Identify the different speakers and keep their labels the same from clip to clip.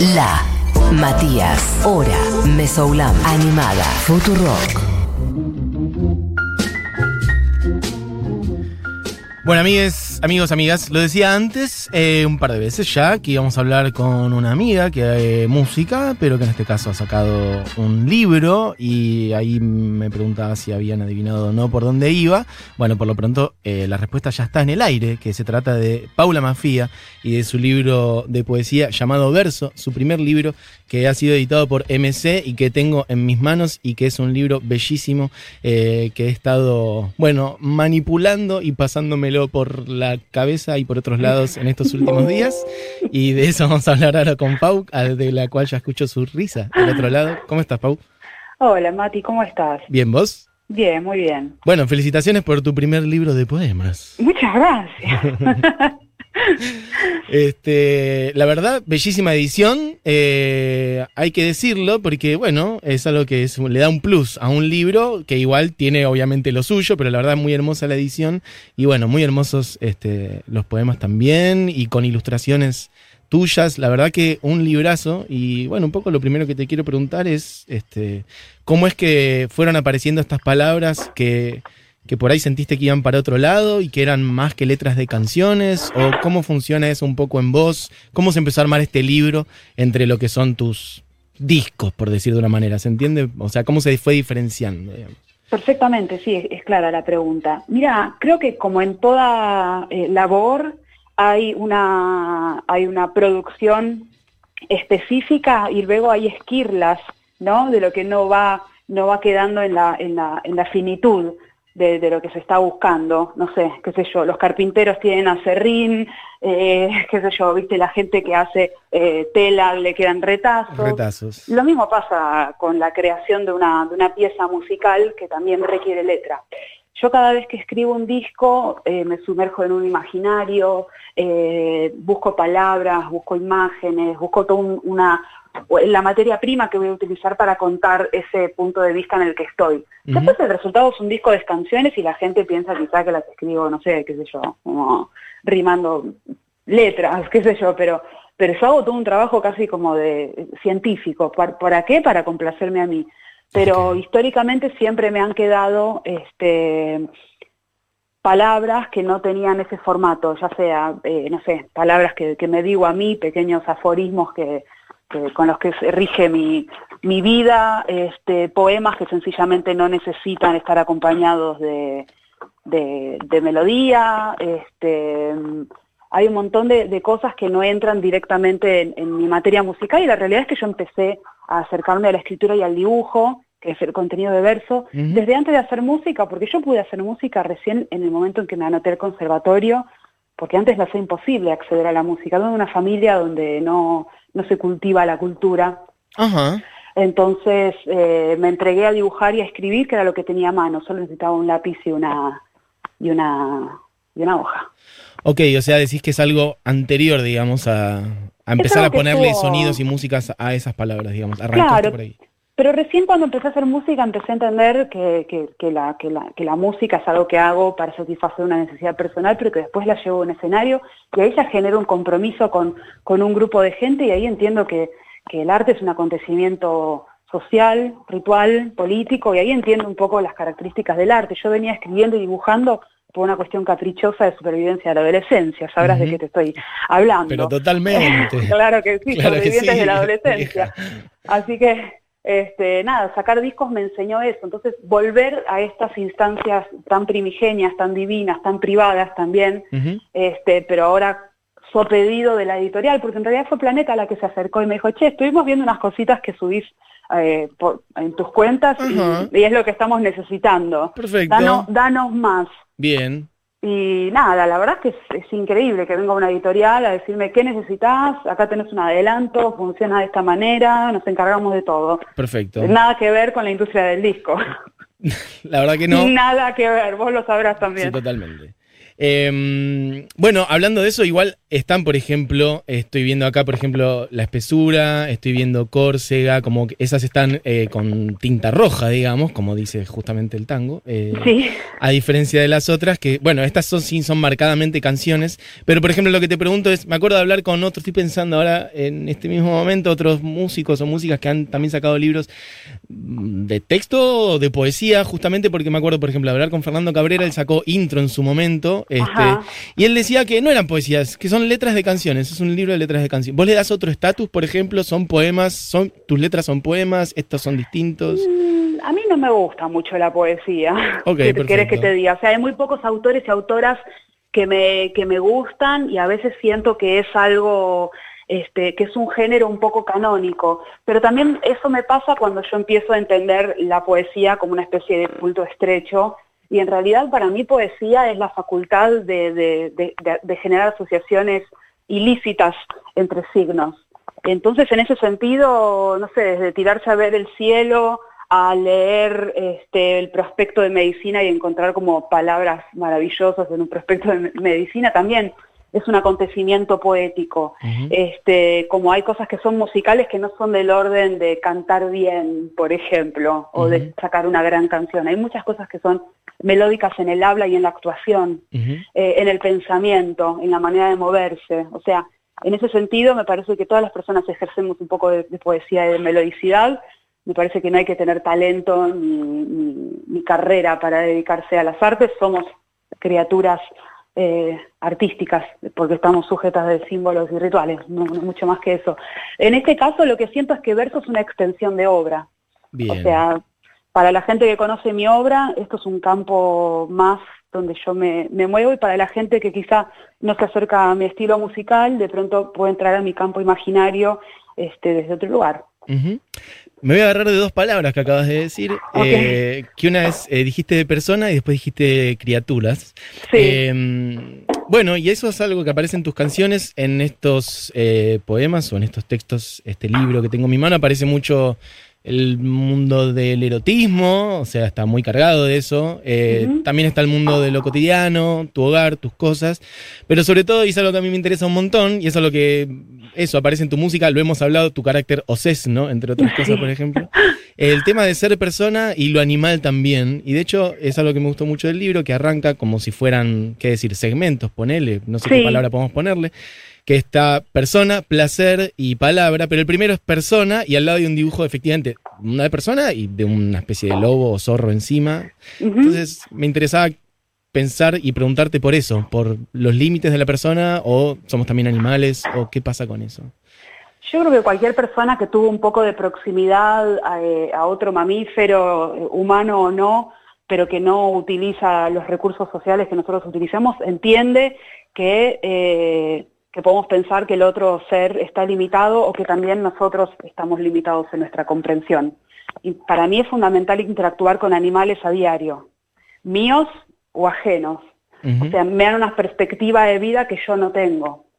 Speaker 1: La, Matías, Hora, Mesoulam, Animada, Futurock.
Speaker 2: Bueno, amigues, amigos, amigas, lo decía antes eh, un par de veces ya que íbamos a hablar con una amiga que hace música, pero que en este caso ha sacado un libro y ahí me preguntaba si habían adivinado o no por dónde iba. Bueno, por lo pronto eh, la respuesta ya está en el aire, que se trata de Paula Mafía y de su libro de poesía llamado Verso, su primer libro que ha sido editado por MC y que tengo en mis manos y que es un libro bellísimo eh, que he estado, bueno, manipulando y pasándomelo por la cabeza y por otros lados en estos últimos días. Y de eso vamos a hablar ahora con Pau, de la cual ya escucho su risa del otro lado. ¿Cómo estás, Pau?
Speaker 3: Hola, Mati, ¿cómo estás?
Speaker 2: Bien, ¿vos?
Speaker 3: Bien, muy bien.
Speaker 2: Bueno, felicitaciones por tu primer libro de poemas.
Speaker 3: Muchas gracias.
Speaker 2: Este, la verdad, bellísima edición, eh, hay que decirlo, porque bueno, es algo que le da un plus a un libro que igual tiene obviamente lo suyo, pero la verdad muy hermosa la edición. Y bueno, muy hermosos este, los poemas también y con ilustraciones tuyas, la verdad que un librazo. Y bueno, un poco lo primero que te quiero preguntar es este, cómo es que fueron apareciendo estas palabras que que por ahí sentiste que iban para otro lado y que eran más que letras de canciones? ¿O cómo funciona eso un poco en vos? ¿Cómo se empezó a armar este libro entre lo que son tus discos, por decir de una manera? ¿Se entiende? O sea, ¿cómo se fue diferenciando?
Speaker 3: Perfectamente, sí, es, clara la pregunta. Mira, creo que como en toda eh, labor hay una, hay una producción específica y luego hay esquirlas, ¿no? De lo que no va, no va quedando en la, en la, en la finitud de, lo que se está buscando. No sé, qué sé yo, los carpinteros tienen acerrín, eh, qué sé yo, viste, la gente que hace eh, tela le quedan retazos.
Speaker 2: retazos.
Speaker 3: Lo mismo pasa con la creación de una, de una pieza musical que también requiere letra. Yo cada vez que escribo un disco eh, me sumerjo en un imaginario, eh, busco palabras, busco imágenes, busco toda una, la materia prima que voy a utilizar para contar ese punto de vista en el que estoy. Después el resultado es un disco de canciones y la gente piensa quizá que las escribo, no sé, qué sé yo, como rimando letras, qué sé yo, pero, pero yo hago todo un trabajo casi como de científico. ¿Para qué? Para complacerme a mí pero históricamente siempre me han quedado este, palabras que no tenían ese formato, ya sea, eh, no sé, palabras que, me digo a mí, pequeños aforismos que, con los que se rige mi, mi vida, este, poemas que sencillamente no necesitan estar acompañados de, de, melodía, este, hay un montón de, cosas que no entran directamente en, en, mi materia musical y la realidad es que yo empecé a acercarme a la escritura y al dibujo, que es el contenido de verso, desde antes de hacer música, porque yo pude hacer música recién en el momento en que me anoté al conservatorio, porque antes me hacía imposible acceder a la música. De una familia donde no, no se cultiva la cultura. Entonces eh, me entregué a dibujar y a escribir, que era lo que tenía a mano. Solo necesitaba un lápiz y una, y una, una hoja.
Speaker 2: Ok, o sea, decís que es algo anterior, digamos, a, a empezar a ponerle sonidos y músicas a esas palabras, digamos.
Speaker 3: claro, por ahí. Pero recién cuando empecé a hacer música empecé a entender que, la, la, música es algo que hago para satisfacer una necesidad personal, pero que después la llevo a un escenario y ahí ya genero un compromiso con, con un grupo de gente y ahí entiendo que, el arte es un acontecimiento social, ritual, político, y ahí entiendo un poco las características del arte. Yo venía escribiendo y dibujando por una cuestión caprichosa de supervivencia de la adolescencia, sabrás de qué te estoy hablando.
Speaker 2: Pero totalmente.
Speaker 3: claro que sí, supervivientes de la adolescencia. Así que, este, nada, sacar discos me enseñó eso. Entonces, volver a estas instancias tan primigenias, tan divinas, tan privadas también, este, pero ahora su pedido de la editorial, porque en realidad fue Planeta la que se acercó y me dijo, che, estuvimos viendo unas cositas que subís eh, en tus cuentas y, es lo que estamos necesitando.
Speaker 2: Perfecto.
Speaker 3: danos más.
Speaker 2: Bien.
Speaker 3: Y nada, la verdad es que es, increíble que venga una editorial a decirme qué necesitas, acá tenés un adelanto, funciona de esta manera, nos encargamos de todo.
Speaker 2: Perfecto.
Speaker 3: Nada que ver con la industria del disco.
Speaker 2: la verdad que no.
Speaker 3: Nada que ver, vos lo sabrás también.
Speaker 2: Sí, totalmente. Em, bueno, hablando de eso, igual están, por ejemplo, estoy viendo acá, por ejemplo, La Espesura, estoy viendo Córcega, como que esas están eh, con tinta roja, digamos, como dice justamente el tango. Eh,
Speaker 3: Sí.
Speaker 2: A diferencia de las otras, que, bueno, estas son, sí son marcadamente canciones, pero por ejemplo lo que te pregunto es, me acuerdo de hablar con otros, estoy pensando ahora en este mismo momento, otros músicos o músicas que han también sacado libros de texto o de poesía, justamente porque me acuerdo, por ejemplo, de hablar con Fernando Cabrera, él sacó intro en su momento, este,
Speaker 3: Ajá.
Speaker 2: y él decía que no eran poesías, que son letras de canciones, es un libro de letras de canciones. ¿Vos le das otro estatus, por ejemplo? ¿Son poemas? Son, ¿Tus letras son poemas? ¿Estos son distintos?
Speaker 3: Mm, A mí no me gusta mucho la poesía.
Speaker 2: Ok,
Speaker 3: ¿Qué querés que te diga? O sea, hay muy pocos autores y autoras que me, que me gustan y a veces siento que es algo, este, que es un género un poco canónico. Pero también eso me pasa cuando yo empiezo a entender la poesía como una especie de culto estrecho. Y en realidad para mí poesía es la facultad de, generar asociaciones ilícitas entre signos. Entonces, en ese sentido, no sé, desde tirarse a ver el cielo, a leer este, el prospecto de medicina y encontrar como palabras maravillosas en un prospecto de me- medicina, también es un acontecimiento poético. Este, como hay cosas que son musicales que no son del orden de cantar bien, por ejemplo, o de sacar una gran canción. Hay muchas cosas que son melódicas en el habla y en la actuación eh, en el pensamiento, en la manera de moverse. O sea, en ese sentido me parece que todas las personas ejercemos un poco de, de poesía y de melodicidad. Me parece que no hay que tener talento ni, ni- ni carrera para dedicarse a las artes. Somos criaturas eh, artísticas porque estamos sujetas de símbolos y rituales, no, no mucho más que eso. En este caso lo que siento es que verso es una extensión de obra.
Speaker 2: Bien.
Speaker 3: O sea, para la gente que conoce mi obra, esto es un campo más donde yo me, me muevo y para la gente que quizá no se acerca a mi estilo musical, de pronto puede entrar a mi campo imaginario este, desde otro lugar.
Speaker 2: Me voy a agarrar de dos palabras que acabas de decir. Eh, que una es, eh, dijiste de persona y después dijiste criaturas.
Speaker 3: Sí.
Speaker 2: Eh, bueno, y eso es algo que aparece en tus canciones, en estos eh, poemas o en estos textos, este libro que tengo en mi mano, aparece mucho el mundo del erotismo, o sea, está muy cargado de eso. Eh. También está el mundo de lo cotidiano, tu hogar, tus cosas. Pero sobre todo, y es algo que a mí me interesa un montón, y es algo que, eso, aparece en tu música, lo hemos hablado, tu carácter OCES, ¿no? Entre otras cosas, por ejemplo. El tema de ser persona y lo animal también. Y de hecho, es algo que me gustó mucho del libro, que arranca como si fueran, qué decir, segmentos, ponele, no sé qué palabra podemos ponerle. Que está persona, placer y palabra, pero el primero es persona y al lado hay un dibujo efectivamente una de persona y de una especie de lobo o zorro encima. Entonces me interesaba pensar y preguntarte por eso, por los límites de la persona o somos también animales o qué pasa con eso.
Speaker 3: Yo creo que cualquier persona que tuvo un poco de proximidad a, eh, a otro mamífero, eh, humano o no, pero que no utiliza los recursos sociales que nosotros utilizamos, entiende que, eh, que podemos pensar que el otro ser está limitado o que también nosotros estamos limitados en nuestra comprensión. Y para mí es fundamental interactuar con animales a diario, míos o ajenos. O sea, me dan una perspectiva de vida que yo no tengo.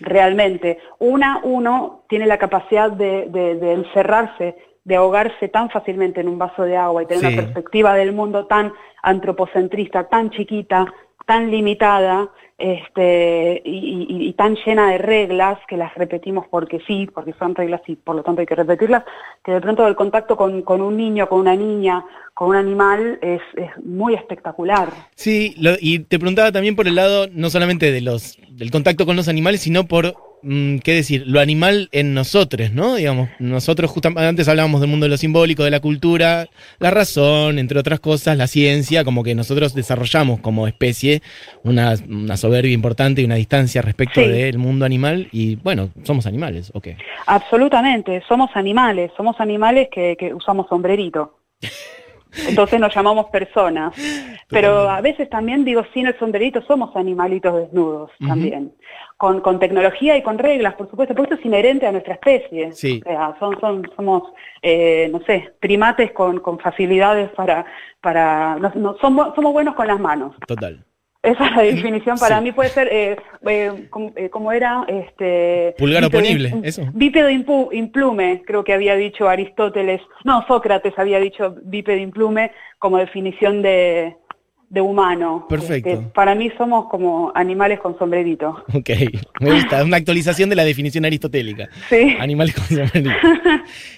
Speaker 3: Realmente. Una, uno tiene la capacidad de, de- de encerrarse, de ahogarse tan fácilmente en un vaso de agua y tener
Speaker 2: Sí.
Speaker 3: una perspectiva del mundo tan antropocentrista, tan chiquita, tan limitada, este, y, y- tan llena de reglas que las repetimos porque sí, porque son reglas y por lo tanto hay que repetirlas, que de pronto el contacto con, un niño, con una niña, con un animal es, muy espectacular.
Speaker 2: Sí, lo- y te preguntaba también por el lado no solamente del contacto con los animales, sino por qué decir, lo animal en nosotros, ¿no? Digamos, nosotros justamente antes hablábamos del mundo de lo simbólico, de la cultura, la razón, entre otras cosas, la ciencia, como que nosotros desarrollamos como especie una, una soberbia importante y una distancia respecto
Speaker 3: Sí.
Speaker 2: del mundo animal y bueno, somos animales, ok.
Speaker 3: Absolutamente, somos animales, somos animales que, que usamos sombrerito. Entonces nos llamamos personas. Pero a veces también digo, sin el sombrerito somos animalitos desnudos también. Con, con tecnología y con reglas, por supuesto, porque esto es inherente a nuestra especie.
Speaker 2: Sí.
Speaker 3: O sea, son, son, somos, eh, no sé, primates con, con facilidades para... para no- no- somos, somos buenos con las manos.
Speaker 2: Total.
Speaker 3: Esa es la definición para
Speaker 2: Sí.
Speaker 3: mí puede ser, eh, eh, como, eh, como era, este...
Speaker 2: Pulgar oponible, eso.
Speaker 3: Bípedo implume, creo que había dicho Aristóteles, no, Sócrates había dicho bípedo implume como definición de, de humano.
Speaker 2: Perfecto.
Speaker 3: Este, para mí somos como animales con sombrerito.
Speaker 2: Ok, me gusta. Una actualización de la definición aristotélica.
Speaker 3: Sí.
Speaker 2: Animales con sombrerito.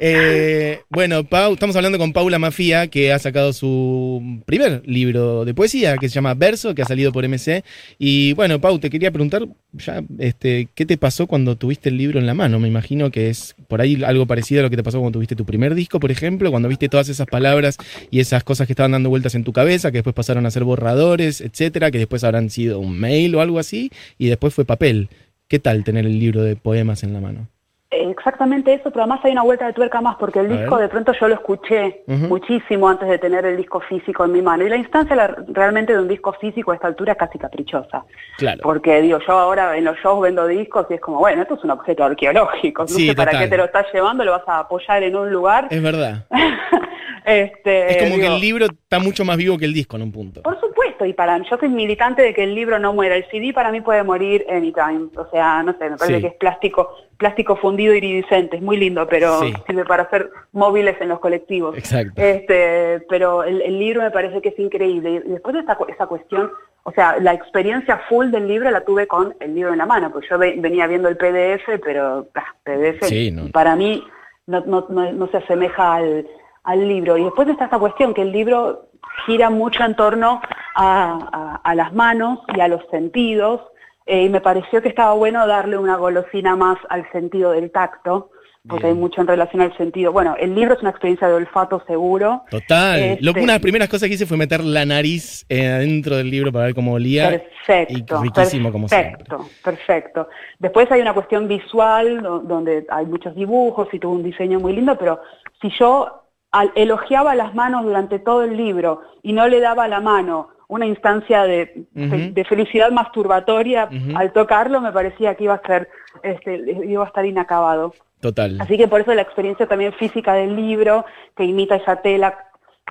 Speaker 2: Eh, bueno, Pau, estamos hablando con Paula Mafía, que ha sacado su primer libro de poesía, que se llama Verso, que ha salido por MC. Y bueno, Pau, te quería preguntar, ya, este, ¿qué te pasó cuando tuviste el libro en la mano? Me imagino que es por ahí algo parecido a lo que te pasó cuando tuviste tu primer disco, por ejemplo, cuando viste todas esas palabras y esas cosas que estaban dando vueltas en tu cabeza, que después pasaron a ser borradores, etcétera, que después habrán sido un mail o algo así, y después fue papel. ¿Qué tal tener el libro de poemas en la mano?
Speaker 3: Exactamente eso, pero además hay una vuelta de tuerca más, porque el
Speaker 2: A
Speaker 3: disco
Speaker 2: ver.
Speaker 3: de pronto yo lo escuché muchísimo antes de tener el disco físico en mi mano. Y la instancia la- realmente de un disco físico a esta altura es casi caprichosa.
Speaker 2: Claro.
Speaker 3: Porque digo, yo ahora en los shows vendo discos y es como, bueno, esto es un objeto arqueológico. No
Speaker 2: Sí,
Speaker 3: sé para qué te lo estás llevando, lo vas a apoyar en un lugar.
Speaker 2: Es verdad.
Speaker 3: este,
Speaker 2: Es como que el libro está mucho más vivo que el disco en un punto.
Speaker 3: Por supuesto, y para yo soy militante de que el libro no muera. El CD para mí puede morir anytime. O sea, no sé, me parece
Speaker 2: Sí.
Speaker 3: que es plástico, plástico fundido iridiscente, es muy lindo, pero
Speaker 2: Sí.
Speaker 3: sirve para hacer móviles en los colectivos.
Speaker 2: Exacto.
Speaker 3: Este, pero el, el libro me parece que es increíble. Y después de esa, esa cuestión, o sea, la experiencia full del libro la tuve con el libro en la mano, porque yo ve- venía viendo el PDF, pero ah, PDF
Speaker 2: Sí, no.
Speaker 3: para mí no, no, no, no se asemeja al, al libro. Y después está esta cuestión, que el libro gira mucho en torno a, a- a las manos y a los sentidos, eh, y me pareció que estaba bueno darle una golosina más al sentido del tacto, porque
Speaker 2: Bien.
Speaker 3: hay mucho en relación al sentido. Bueno, el libro es una experiencia de olfato seguro.
Speaker 2: Total.
Speaker 3: Este-
Speaker 2: Lo, una de las primeras cosas que hice fue meter la nariz eh, adentro del libro para ver cómo olía.
Speaker 3: Perfecto,
Speaker 2: y riquísimo como siempre.
Speaker 3: perfecto, perfecto. Después hay una cuestión visual do- donde hay muchos dibujos y tuvo un diseño muy lindo, pero si yo al- elogiaba las manos durante todo el libro y no le daba la mano una instancia de, de felicidad masturbatoria al tocarlo, me parecía que iba a ser, este, iba a estar inacabado.
Speaker 2: Total.
Speaker 3: Así que por eso la experiencia también física del libro, que imita esa tela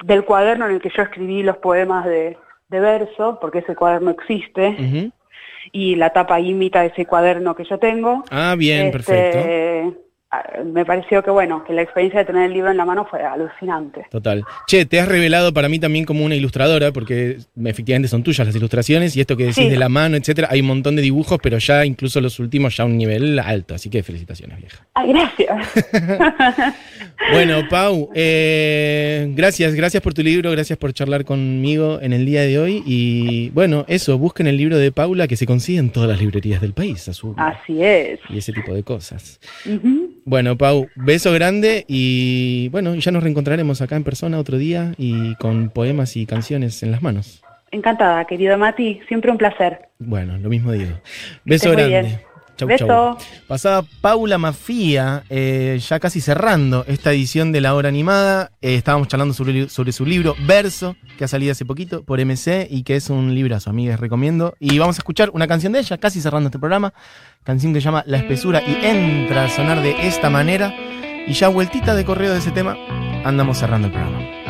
Speaker 3: del cuaderno en el que yo escribí los poemas de, de verso, porque ese cuaderno existe, y la tapa imita ese cuaderno que yo tengo.
Speaker 2: Ah, bien,
Speaker 3: Este,
Speaker 2: perfecto.
Speaker 3: Ah, Me pareció que bueno, que la experiencia de tener el libro en la mano fue alucinante.
Speaker 2: Total. Che, te has revelado para mí también como una ilustradora, porque efectivamente son tuyas las ilustraciones y esto que decís
Speaker 3: Sí.
Speaker 2: de la mano, etcétera. Hay un montón de dibujos, pero ya incluso los últimos ya a un nivel alto. Así que felicitaciones, vieja.
Speaker 3: Ay, gracias.
Speaker 2: Bueno, Pau, eh, gracias, gracias por tu libro, gracias por charlar conmigo en el día de hoy. Y bueno, eso, busquen el libro de Paula que se consigue en todas las librerías del país.
Speaker 3: Así es.
Speaker 2: Y ese tipo de cosas. Bueno, Pau, beso grande y bueno, ya nos reencontraremos acá en persona otro día y con poemas y canciones en las manos.
Speaker 3: Encantada, querido Mati, siempre un placer.
Speaker 2: Bueno, lo mismo digo. Beso grande.
Speaker 3: bien.
Speaker 2: Chau,
Speaker 3: Beso.
Speaker 2: chau. Pasaba Paula Mafía, eh, ya casi cerrando esta edición de la hora animada. Eh, estábamos charlando sobre, sobre su libro Verso, que ha salido hace poquito por MC y que es un librazo, amigas, recomiendo. Y vamos a escuchar una canción de ella, casi cerrando este programa. Canción que se llama La Espesura y entra a sonar de esta manera. Y ya vueltita de correo de ese tema, andamos cerrando el programa.